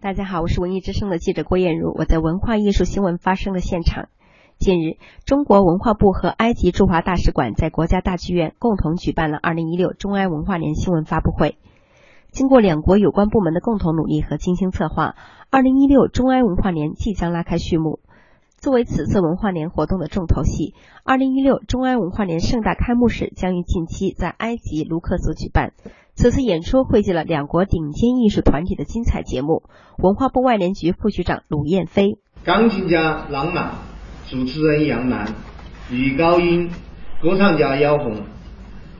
大家好，我是文艺之声的记者郭艳茹，我在文化艺术新闻发生的现场。近日，中国文化部和埃及驻华大使馆在国家大剧院共同举办了2016中埃文化年新闻发布会。经过两国有关部门的共同努力和精心策划，2016中埃文化年即将拉开序幕。作为此次文化年活动的重头戏，2016中埃文化年盛大开幕式将于近期在埃及卢克索举办。此次演出汇集了两国顶尖艺术团体的精彩节目。文化部外联局副局长鲁燕飞，钢琴家郎朗，主持人杨澜，女高音歌唱家姚红，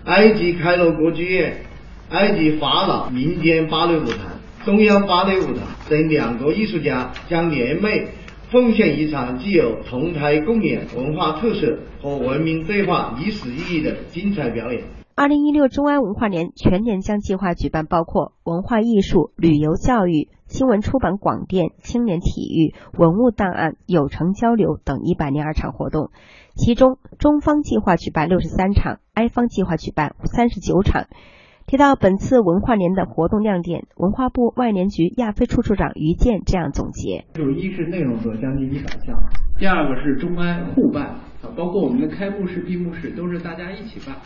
埃及开罗歌剧院、埃及法老民间芭蕾舞团、中央芭蕾舞团等两国艺术家将联袂奉献一场具有同台共演、文化特色和文明对话历史意义的精彩表演。二零一六中埃文化年全年将计划举办包括文化艺术、旅游、教育、新闻出版、广电、青年体育、文物档案、有成交流等一百零二场活动，其中中方计划举办六十三场，埃方计划举办三十九场。提到本次文化年的活动亮点，文化部外联局亚非处处长于健这样总结：就是一是内容有将近一百项，第二个是中埃互办啊，包括我们的开幕式、闭幕式都是大家一起办。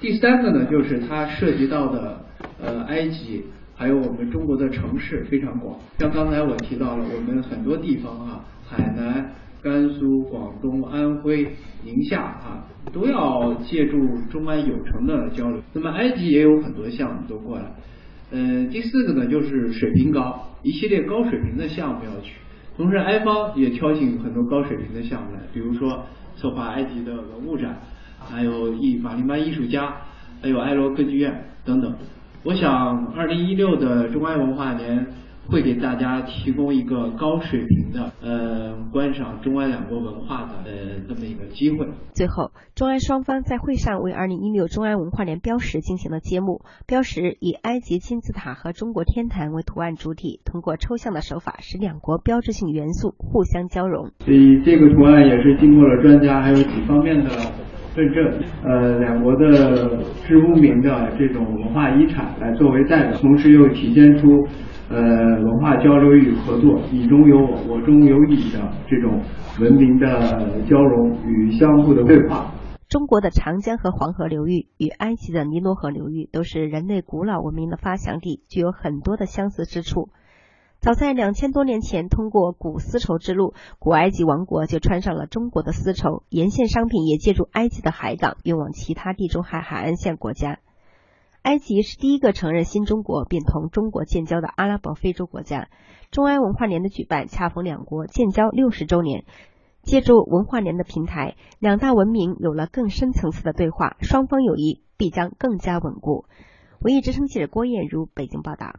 第三个呢，就是它涉及到的呃埃及，还有我们中国的城市非常广。像刚才我提到了，我们很多地方啊，海南、甘肃、广东、安徽、宁夏啊，都要借助中埃有成的交流。那么埃及也有很多项目都过来。嗯，第四个呢，就是水平高，一系列高水平的项目要去。同时，埃方也挑选很多高水平的项目来，比如说策划埃及的文物展。还有艺法林班艺术家，还有埃罗歌剧院等等。我想，二零一六的中埃文化年会给大家提供一个高水平的呃观赏中埃两国文化的呃这么一个机会。最后，中埃双方在会上为二零一六中埃文化年标识进行了揭幕。标识以埃及金字塔和中国天坛为图案主体，通过抽象的手法使两国标志性元素互相交融。所以这个图案也是经过了专家还有几方面的。认证，呃，两国的知无名的这种文化遗产来作为代表，同时又体现出呃文化交流与合作，你中有我，我中有你的这种文明的交融与相互的对话。中国的长江和黄河流域与埃及的尼罗河流域都是人类古老文明的发祥地，具有很多的相似之处。早在两千多年前，通过古丝绸之路，古埃及王国就穿上了中国的丝绸，沿线商品也借助埃及的海港运往其他地中海海岸线国家。埃及是第一个承认新中国并同中国建交的阿拉伯非洲国家。中埃文化年的举办，恰逢两国建交六十周年，借助文化年的平台，两大文明有了更深层次的对话，双方友谊必将更加稳固。文艺之声记者郭艳茹北京报道。